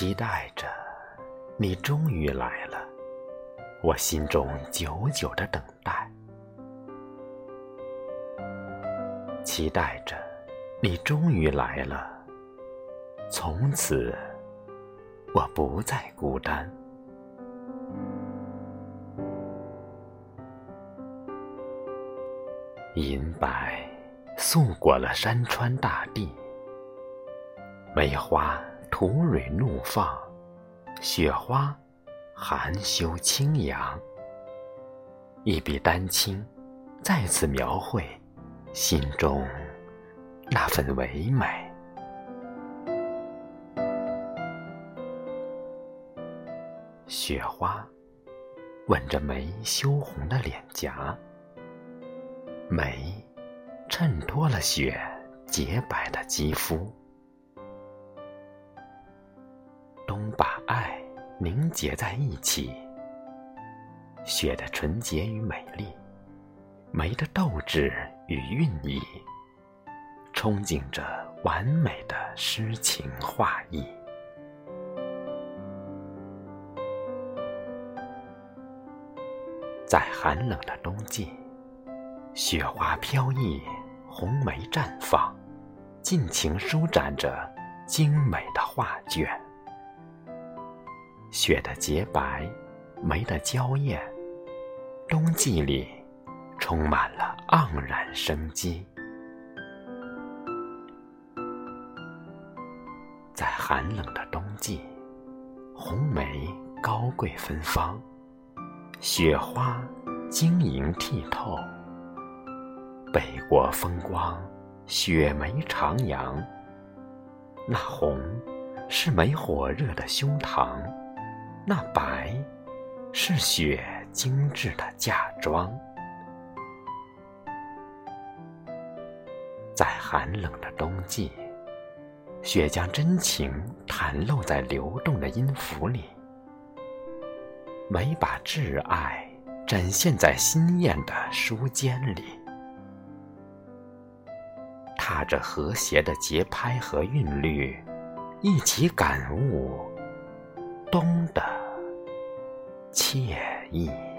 期待着你终于来了，我心中久久的等待。期待着你终于来了，从此我不再孤单。银白素裹了山川大地，梅花吐蕊怒放，雪花含羞轻扬。一笔丹青，再次描绘心中那份唯美。雪花吻着梅羞红的脸颊。梅，衬托了雪洁白的肌肤。把爱凝结在一起，雪的纯洁与美丽，梅的斗志与韵意，憧憬着完美的诗情画意。在寒冷的冬季。雪花飘逸，红梅绽放，尽情舒展着精美的画卷。雪的洁白，梅的娇艳，冬季里充满了盎然生机。在寒冷的冬季，红梅高贵芬芳，雪花晶莹剔透。北国风光，雪梅徜徉。那红是梅火热的胸膛，那白是雪精致的嫁妆。在寒冷的冬季，雪将真情袒露在流动的音符里，每把挚爱展现在新艳的书间里。踏着和谐的节拍和韵律，一起感悟冬的惬意。